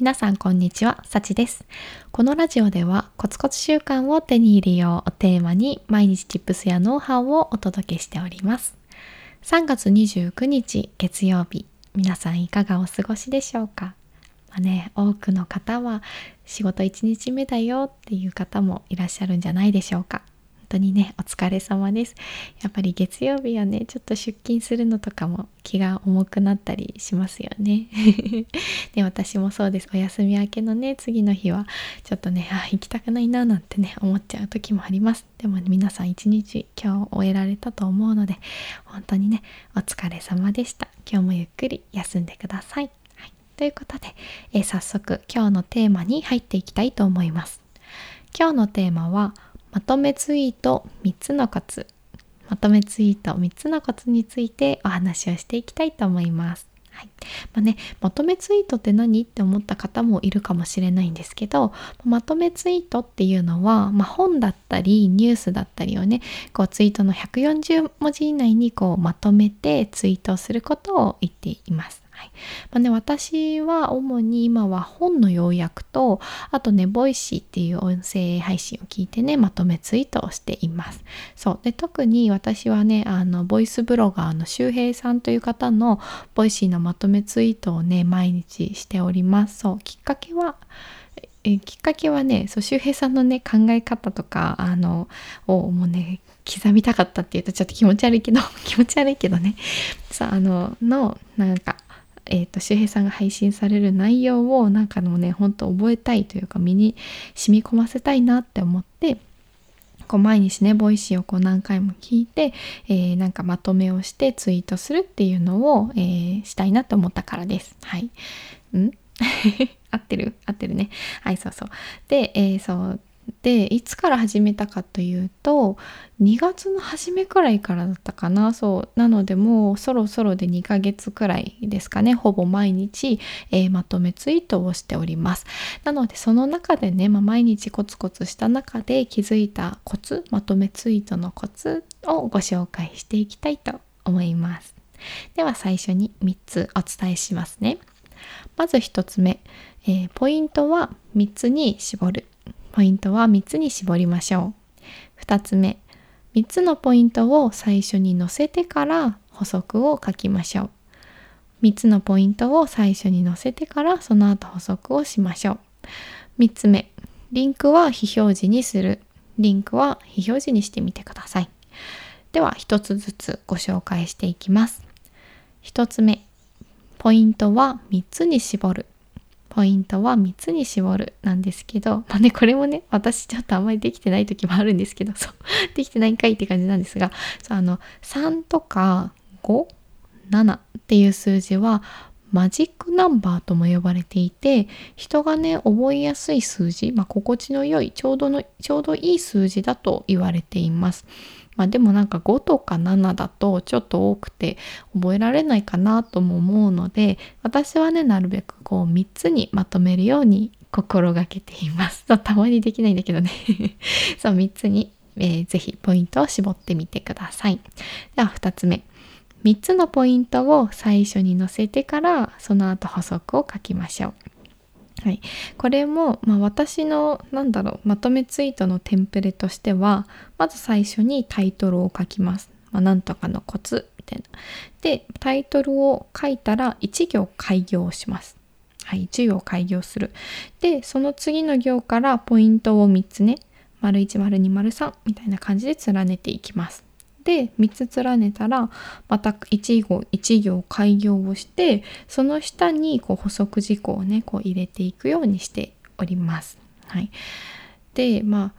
皆さんこんにちは、さちです。このラジオではコツコツ習慣を手に入れようをテーマに毎日チップスやノウハウをお届けしております。3月29日月曜日、皆さんいかがお過ごしでしょうか？まあね、多くの方は仕事1日目だよっていう方もいらっしゃるんじゃないでしょうか。本当にね、お疲れ様です。やっぱり月曜日はね、ちょっと出勤するのとかも気が重くなったりしますよね。で、私もそうです。お休み明けのね、次の日は、ちょっとね、あ、行きたくないななんてね、思っちゃう時もあります。でも、ね、皆さん一日今日終えられたと思うので、本当にね、お疲れ様でした。今日もゆっくり休んでください。はい、ということで、えー、早速今日のテーマに入っていきたいと思います。今日のテーマは、まとめツイート3つのコツまとめツイート3つのコツについてお話をしていきたいと思います。はいまあね、まとめツイートって何って思った方もいるかもしれないんですけどまとめツイートっていうのは、まあ、本だったりニュースだったりをねこうツイートの140文字以内にこうまとめてツイートすることを言っています。はい。まあね、私は主に今は本の要約とあとねボイシーっていう音声配信を聞いてねまとめツイートをしています。そう。で特に私はねあのボイスブロガーの周平さんという方のボイシーのまとめツイートをね毎日しております。そう。きっかけはえきっかけはねそう周平さんのね考え方とかあのをもうね刻みたかったっていうとちょっと気持ち悪いけど 気持ち悪いけどね。さあののなんかえーと、周平さんが配信される内容をなんかのねほんと覚えたいというか身に染み込ませたいなって思ってこう毎日ねボイシーをこう何回も聞いて、えー、なんかまとめをしてツイートするっていうのを、えー、したいなと思ったからです。はい。ん？合ってる？合ってるね。はい、そうそう。で、えー、そうでいつから始めたかというと2月の初めくらいからだったかな。そうなのでもうそろそろで2ヶ月くらいですかね。ほぼ毎日、えー、まとめツイートをしております。なのでその中でね、まあ、毎日コツコツした中で気づいたコツまとめツイートのコツをご紹介していきたいと思います。では最初に3つお伝えしますね。まず1つ目、えー、ポイントは3つに絞る。ポイントは3つに絞りましょう。2つ目、3つのポイントを最初に載せてから補足を書きましょう。3つのポイントを最初に載せてからその後補足をしましょう。3つ目、リンクは非表示にする。リンクは非表示にしてみてください。では1つずつご紹介していきます。1つ目、ポイントは3つに絞る。ポイントは3つに絞るなんですけど、まあね、これもね、私ちょっとあんまりできてない時もあるんですけど、そう、できてないんかいって感じなんですが、そうあの、3とか5、7っていう数字は、マジックナンバーとも呼ばれていて人がね覚えやすい数字、まあ、心地の良いちょうどのちょうどいい数字だと言われています。まあ、でもなんか5とか7だとちょっと多くて覚えられないかなとも思うので私はねなるべくこう3つにまとめるように心がけています。たまにできないんだけどね そう3つに、えー、ぜひポイントを絞ってみてください。では2つ目。3つのポイントを最初に載せてからその後補足を書きましょう。はい、これも、まあ、私のなんだろうまとめツイートのテンプレとしてはまず最初にタイトルを書きます。まあ、なんとかのコツみたいな。でタイトルを書いたら1行開業します。はい、1行開業する。でその次の行からポイントを3つね丸1丸2丸3みたいな感じで連ねていきます。で3つ連ねたらまた1行1行開業をしてその下にこう補足事項をねこう入れていくようにしております。はい、でま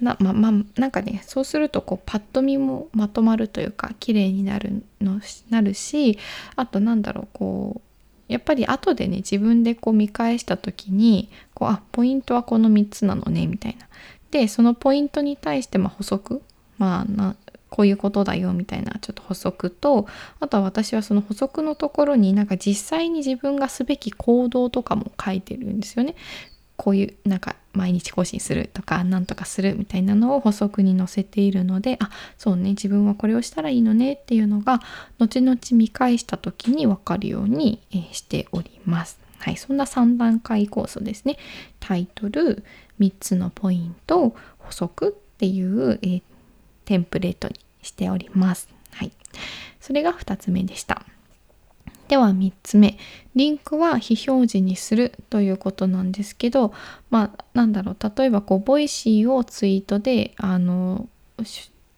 あなままあなんかねそうするとこうパッと見もまとまるというか綺麗になるのなるしあとなんだろうこうやっぱり後でね自分でこう見返した時にこうあポイントはこの3つなのねみたいな。でそのポイントに対してま補足まあなこういうことだよみたいなちょっと補足とあとは私はその補足のところになんか実際に自分がすべき行動とかも書いてるんですよね。こういうなんか毎日更新するとか何とかするみたいなのを補足に載せているのであそうね自分はこれをしたらいいのねっていうのが後々見返した時に分かるようにしております。はい、そんな3段階構想ですね。タイトル、3つのポイント、補足っていう、えー、テンプレートにしております。はい。それが2つ目でした。では3つ目リンクは非表示にするということなんですけどまあなんだろう例えばこうボイシーをツイートであの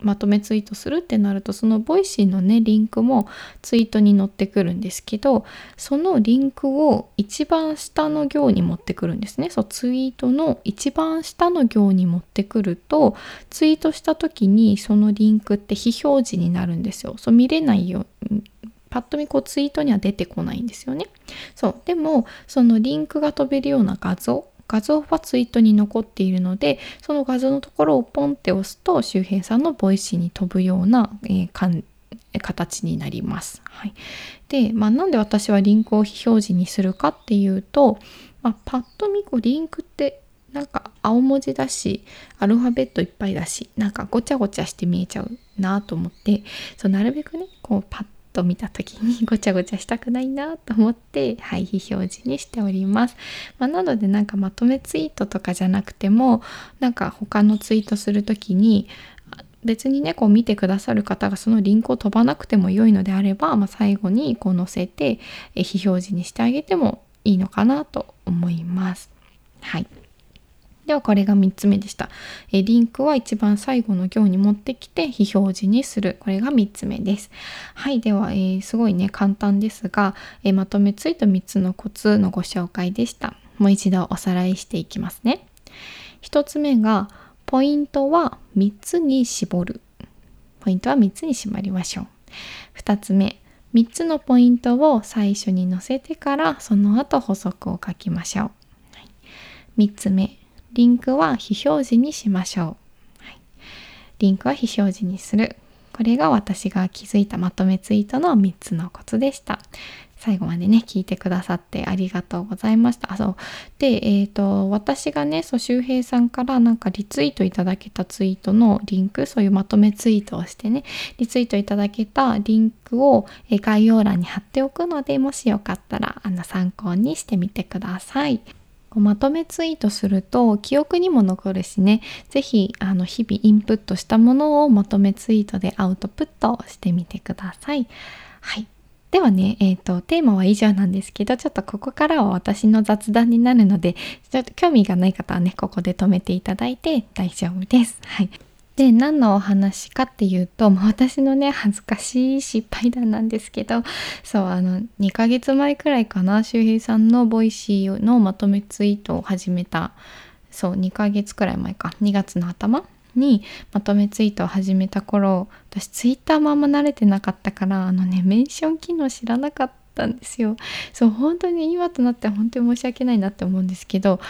まとめツイートするってなるとそのボイシーのねリンクもツイートに載ってくるんですけどそのリンクを一番下の行に持ってくるんですねそうツイートの一番下の行に持ってくるとツイートした時にそのリンクって非表示になるんですよそう見れないようパッと見こうツイートには出てこないんですよね。そうでもそのリンクが飛べるような画像画像はツイートに残っているのでその画像のところをポンって押すと周平さんのボイシーに飛ぶような、えー、形になります。はい、で、まあ、なんで私はリンクを非表示にするかっていうと、まあ、パッと見こうリンクってなんか青文字だしアルファベットいっぱいだしなんかごちゃごちゃして見えちゃうなと思ってそうなるべくねこうパッと見た時にごちゃごちゃしたくないなと思ってはい非表示にしております、まあ、なのでなんかまとめツイートとかじゃなくてもなんか他のツイートする時に別にねこう見てくださる方がそのリンクを飛ばなくても良いのであれば、まあ、最後にこう載せて非表示にしてあげてもいいのかなと思います。はい。ではこれが3つ目でした。えリンクは一番最後の行に持ってきて非表示にする。これが3つ目です。はい。では、えー、すごいね、簡単ですが、えー、まとめついた3つのコツのご紹介でした。もう一度おさらいしていきますね。1つ目が、ポイントは3つに絞る。ポイントは3つに絞りましょう。2つ目、3つのポイントを最初に載せてからその後補足を書きましょう。3つ目、リンクは非表示にしましょう。はい、リンクは非表示にする。これが私が気づいたまとめツイートの3つのコツでした。最後までね、聞いてくださってありがとうございました。あ、そう。で、えっ、ー、と、私がね、そう、周平さんからなんかリツイートいただけたツイートのリンク、そういうまとめツイートをしてね、リツイートいただけたリンクを概要欄に貼っておくので、もしよかったら、あの、参考にしてみてください。まとめツイートすると記憶にも残るしね是非あの日々インプットしたものをまとめツイートでアウトプットしてみてください。はいではね、えっ、ー、と、テーマは以上なんですけど、ちょっとここからは私の雑談になるので、ちょっと興味がない方はね、ここで止めていただいて大丈夫です。はい。で何のお話かっていうと、ま、私のね恥ずかしい失敗談なんですけどそうあの2ヶ月前くらいかな周平さんのボイシーのまとめツイートを始めたそう2ヶ月くらい前か2月の頭にまとめツイートを始めた頃私ツイッターもあんま慣れてなかったからあのねメンション機能知らなかったんですよ。そう本当に今となって本当に申し訳ないなって思うんですけど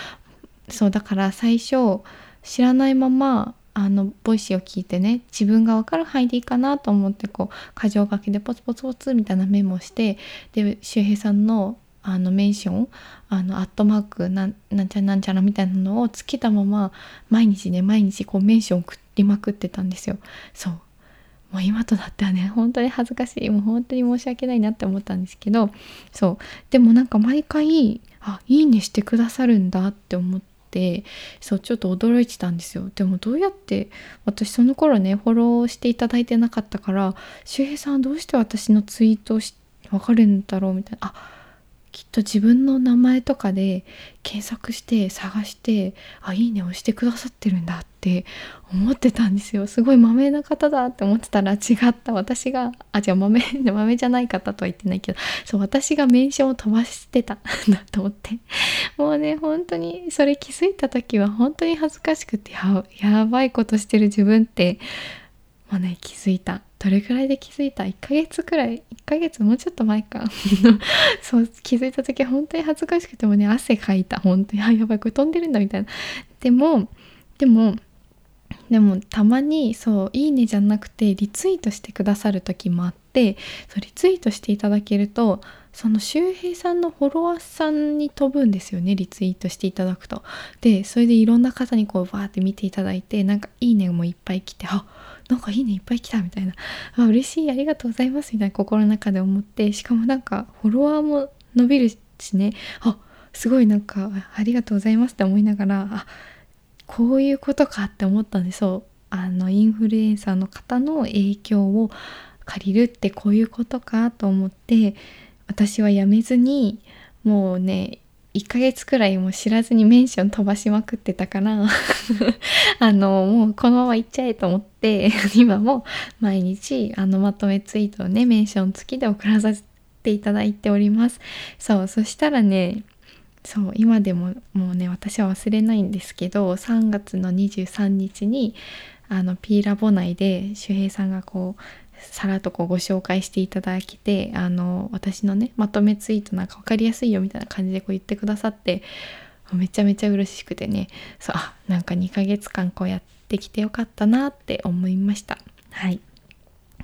そうだから最初知らないままあのボイシーを聞いてね自分が分かる範囲でいいかなと思ってこう箇条書きでポツポツポツみたいなメモしてで周平さんのあのメンションあのアットマークなんちゃらなんちゃらみたいなのをつけたまま毎日ね毎日こうメンション送りまくってたんですよ。そうもう今となってはね本当に恥ずかしいもう本当に申し訳ないなって思ったんですけどそうでもなんか毎回あいいねしてくださるんだって思って。ってそうちょっと驚いてたんですよ。でもどうやって私その頃ねフォローしていただいてなかったから周平さんどうして私のツイートを分かるんだろうみたいな。あきっと自分の名前とかで検索して探してあいいね押してくださってるんだって思ってたんですよ。すごいまめな方だって思ってたら違った。私があじゃあ豆 豆じゃない方とは言ってないけどそう私がメンションを飛ばしてたんだと思って。もうね本当にそれ気づいた時は本当に恥ずかしくてややばいことしてる自分ってもうね気づいた。どれくらいで気づいた？1ヶ月くらい？1ヶ月もうちょっと前か。そう気づいた時本当に恥ずかしくてもね汗かいた。本当に。あやばいこれ飛んでるんだみたいな。でもでもでもたまにそう「いいね」じゃなくてリツイートしてくださる時もあってそうリツイートしていただけるとその周平さんのフォロワーさんに飛ぶんですよねリツイートしていただくと。でそれでいろんな方にこうバーって見ていただいてなんか「いいね」もいっぱい来てあなんかいいねいっぱい来たみたいな。あ嬉しいありがとうございますみたいな心の中で思って。しかもなんかフォロワーも伸びるしね。あすごいなんかありがとうございますって思いながらあこういうことかって思ったんでそう。あのインフルエンサーの方の影響を借りるってこういうことかと思って私はやめずにもうね1ヶ月くらいも知らずにメンション飛ばしまくってたから あのもうこのまま行っちゃえと思って 今も毎日あのまとめツイートをねメンション付きで送らさせていただいております。そうそしたらねそう今でももうね私は忘れないんですけど3月の23日にあのピーラボ内で周平さんがこうさらっとこうご紹介していただけてあの私のねまとめツイートなんか分かりやすいよみたいな感じでこう言ってくださってめちゃめちゃ嬉しくてね。そうあなんか2ヶ月間こうやってきてよかったなって思いました。はい。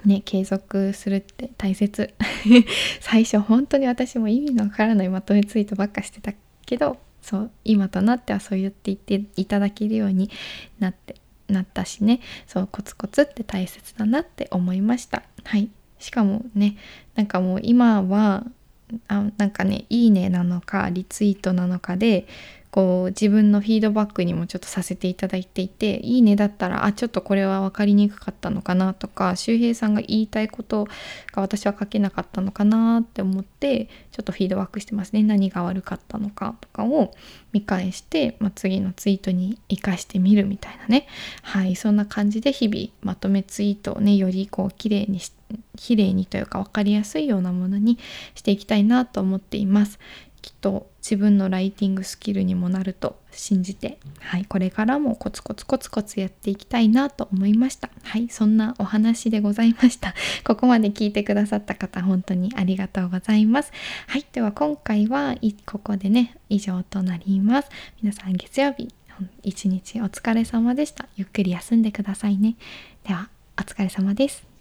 ね継続するって大切。最初本当に私も意味のわからないまとめツイートばっかしてたけどそう今となってはそう言って言っていただけるようになってなったしね。そうコツコツって大切だなって思いました。はい。しかもねなんかもう今はあなんかね「いいね」なのかリツイートなのかでこう自分のフィードバックにもちょっとさせていただいていていいねだったらあちょっとこれは分かりにくかったのかなとか周平さんが言いたいことが私は書けなかったのかなって思ってちょっとフィードバックしてますね。何が悪かったのかとかを見返して、まあ、次のツイートに生かしてみるみたいなね。はいそんな感じで日々まとめツイートをねよりこう綺麗に綺麗にというか分かりやすいようなものにしていきたいなと思っています。きっと自分のライティングスキルにもなると信じて、はい、これからもコツコツコツコツやっていきたいなと思いました。はい、そんなお話でございました。ここまで聞いてくださった方、本当にありがとうございます。はい、では今回はここでね、以上となります。皆さん月曜日、一日お疲れ様でした。ゆっくり休んでくださいね。では、お疲れ様です。